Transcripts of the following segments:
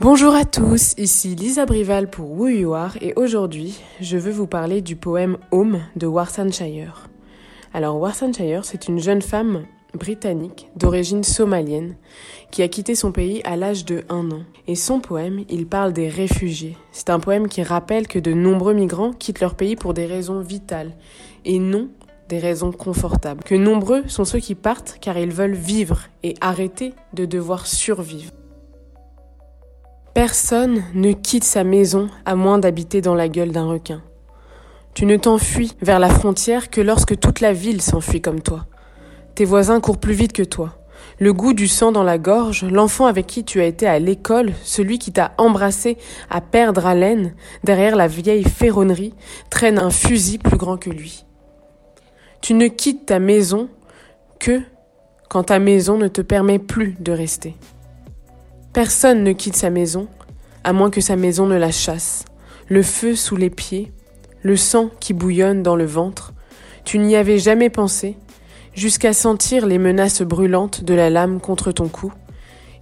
Bonjour à tous, ici Lisa Brival pour Who You Are et aujourd'hui je veux vous parler du poème Home de Warsanshire. Alors Warsanshire c'est une jeune femme britannique d'origine somalienne qui a quitté son pays à l'âge de 1 an. Et son poème, il parle des réfugiés. C'est un poème qui rappelle que de nombreux migrants quittent leur pays pour des raisons vitales et non des raisons confortables. Que nombreux sont ceux qui partent car ils veulent vivre et arrêter de devoir survivre. Personne ne quitte sa maison à moins d'habiter dans la gueule d'un requin. Tu ne t'enfuis vers la frontière que lorsque toute la ville s'enfuit comme toi. Tes voisins courent plus vite que toi. Le goût du sang dans la gorge, l'enfant avec qui tu as été à l'école, celui qui t'a embrassé à perdre haleine, derrière la vieille ferronnerie, traîne un fusil plus grand que lui. Tu ne quittes ta maison que quand ta maison ne te permet plus de rester. Personne ne quitte sa maison, à moins que sa maison ne la chasse. Le feu sous les pieds, le sang qui bouillonne dans le ventre, tu n'y avais jamais pensé, jusqu'à sentir les menaces brûlantes de la lame contre ton cou,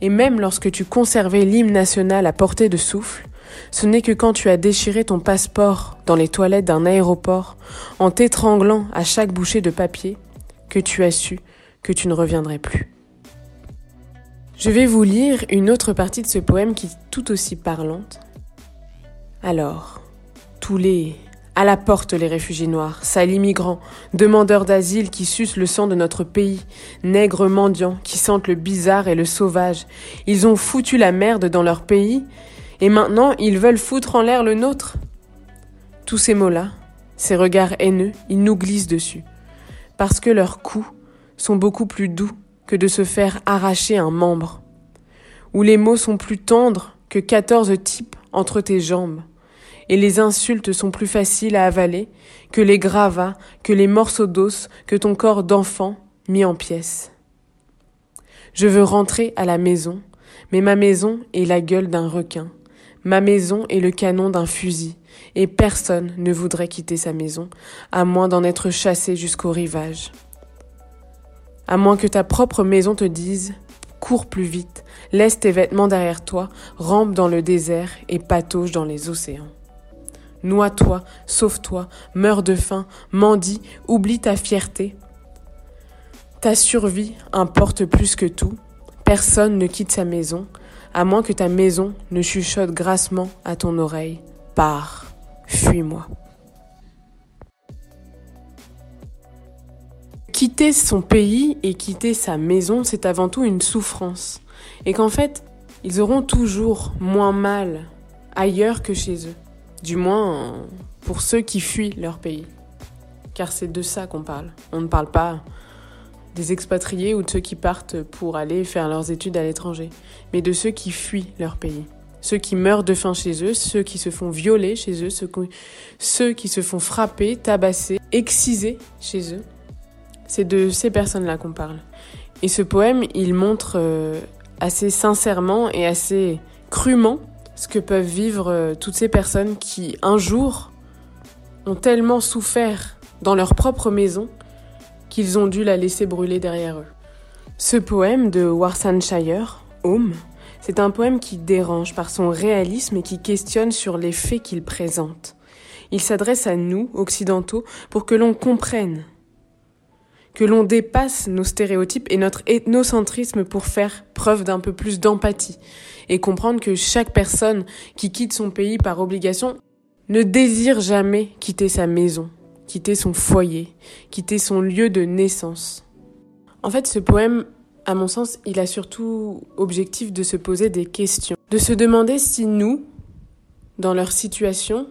et même lorsque tu conservais l'hymne national à portée de souffle, ce n'est que quand tu as déchiré ton passeport dans les toilettes d'un aéroport, en t'étranglant à chaque bouchée de papier, que tu as su que tu ne reviendrais plus. Je vais vous lire une autre partie de ce poème qui est tout aussi parlante. Alors, tous les à la porte les réfugiés noirs, sales immigrants, demandeurs d'asile qui sucent le sang de notre pays, nègres mendiants qui sentent le bizarre et le sauvage. Ils ont foutu la merde dans leur pays et maintenant ils veulent foutre en l'air le nôtre. Tous ces mots-là, ces regards haineux, ils nous glissent dessus. Parce que leurs coups sont beaucoup plus doux que de se faire arracher un membre, où les mots sont plus tendres que quatorze types entre tes jambes, et les insultes sont plus faciles à avaler que les gravats, que les morceaux d'os, que ton corps d'enfant mis en pièces. Je veux rentrer à la maison, mais ma maison est la gueule d'un requin, ma maison est le canon d'un fusil, et personne ne voudrait quitter sa maison, à moins d'en être chassé jusqu'au rivage à moins que ta propre maison te dise Cours plus vite, laisse tes vêtements derrière toi, rampe dans le désert et patauge dans les océans. Noie-toi, sauve-toi, meurs de faim, mendie, oublie ta fierté. Ta survie importe plus que tout. Personne ne quitte sa maison, à moins que ta maison ne chuchote grassement à ton oreille. Pars, fuis-moi. Quitter son pays et quitter sa maison, c'est avant tout une souffrance. Et qu'en fait, ils auront toujours moins mal ailleurs que chez eux. Du moins pour ceux qui fuient leur pays. Car c'est de ça qu'on parle. On ne parle pas des expatriés ou de ceux qui partent pour aller faire leurs études à l'étranger, mais de ceux qui fuient leur pays. Ceux qui meurent de faim chez eux, ceux qui se font violer chez eux, ceux qui se font frapper, tabasser, exciser chez eux. C'est de ces personnes-là qu'on parle. Et ce poème, il montre euh, assez sincèrement et assez crûment ce que peuvent vivre euh, toutes ces personnes qui, un jour, ont tellement souffert dans leur propre maison qu'ils ont dû la laisser brûler derrière eux. Ce poème de Warsanshire, Home, c'est un poème qui dérange par son réalisme et qui questionne sur les faits qu'il présente. Il s'adresse à nous, occidentaux, pour que l'on comprenne que l'on dépasse nos stéréotypes et notre ethnocentrisme pour faire preuve d'un peu plus d'empathie et comprendre que chaque personne qui quitte son pays par obligation ne désire jamais quitter sa maison, quitter son foyer, quitter son lieu de naissance. En fait, ce poème, à mon sens, il a surtout objectif de se poser des questions, de se demander si nous, dans leur situation,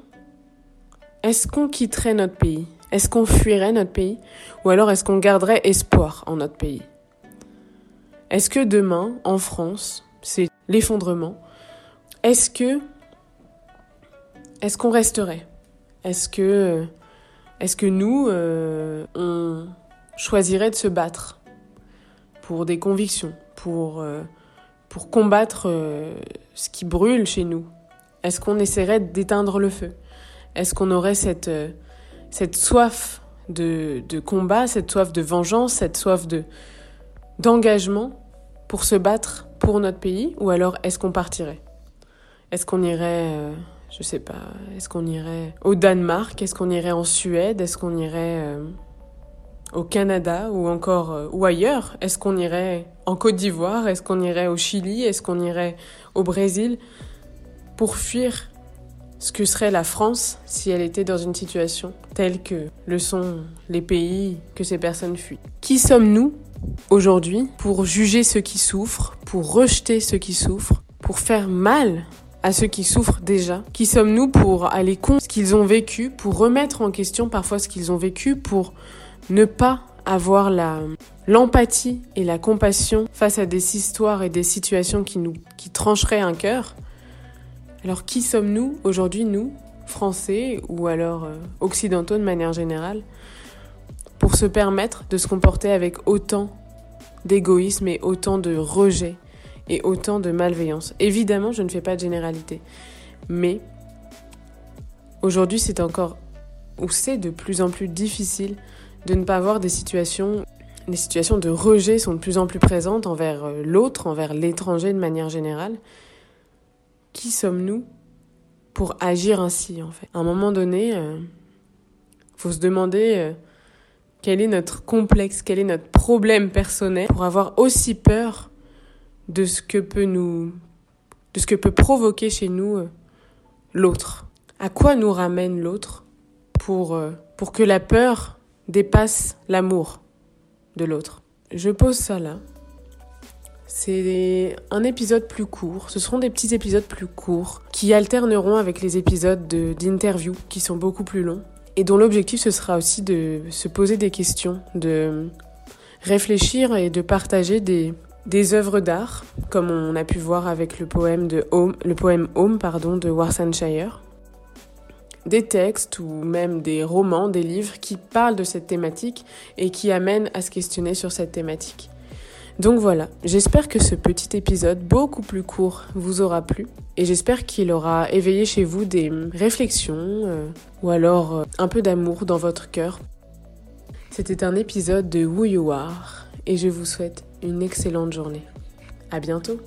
est-ce qu'on quitterait notre pays? Est-ce qu'on fuirait notre pays ou alors est-ce qu'on garderait espoir en notre pays? Est-ce que demain, en France, c'est l'effondrement, est-ce que est-ce qu'on resterait? Est-ce que est-ce que nous euh, on choisirait de se battre pour des convictions, pour euh, combattre euh, ce qui brûle chez nous? Est-ce qu'on essaierait d'éteindre le feu? Est-ce qu'on aurait cette cette soif de, combat, cette soif de vengeance, cette soif de d'engagement pour se battre pour notre pays ou alors est-ce qu'on partirait? Est-ce qu'on irait, euh, je sais pas, est-ce qu'on irait au Danemark? Est-ce qu'on irait en Suède? Est-ce qu'on irait euh, au Canada ou encore euh, ou ailleurs? Est-ce qu'on irait en Côte d'Ivoire? Est-ce qu'on irait au Chili? Est-ce qu'on irait au Brésil? Pour fuir ce que serait la France si elle était dans une situation telle que le sont les pays que ces personnes fuient. Qui sommes-nous aujourd'hui pour juger ceux qui souffrent, pour rejeter ceux qui souffrent, pour faire mal à ceux qui souffrent déjà? Qui sommes-nous pour aller contre ce qu'ils ont vécu, pour remettre en question parfois ce qu'ils ont vécu, pour ne pas avoir la l'empathie et la compassion face à des histoires et des situations qui nous qui trancheraient un cœur? Alors qui sommes-nous aujourd'hui, nous, Français ou alors euh, occidentaux de manière générale, pour se permettre de se comporter avec autant d'égoïsme et autant de rejet et autant de malveillance? Évidemment, je ne fais pas de généralité, mais aujourd'hui c'est encore, ou c'est de plus en plus difficile de ne pas avoir des situations les situations de rejet sont de plus en plus présentes envers euh, l'autre, envers l'étranger de manière générale qui sommes-nous pour agir ainsi en fait? À un moment donné, il euh, faut se demander euh, quel est notre complexe, quel est notre problème personnel pour avoir aussi peur de ce que peut nous de ce que peut provoquer chez nous euh, l'autre. À quoi nous ramène l'autre pour pour que la peur dépasse l'amour de l'autre? Je pose ça là c'est un épisode plus court. Ce seront des petits épisodes plus courts qui alterneront avec les épisodes d'interview qui sont beaucoup plus longs et dont l'objectif ce sera aussi de se poser des questions, de réfléchir et de partager des, des œuvres d'art, comme on a pu voir avec le poème, de Home, le poème Home pardon, de Warsanshire, des textes ou même des romans, des livres qui parlent de cette thématique et qui amènent à se questionner sur cette thématique. Donc voilà, j'espère que ce petit épisode beaucoup plus court vous aura plu et j'espère qu'il aura éveillé chez vous des réflexions euh, ou alors euh, un peu d'amour dans votre cœur. C'était un épisode de Who You Are et je vous souhaite une excellente journée. À bientôt!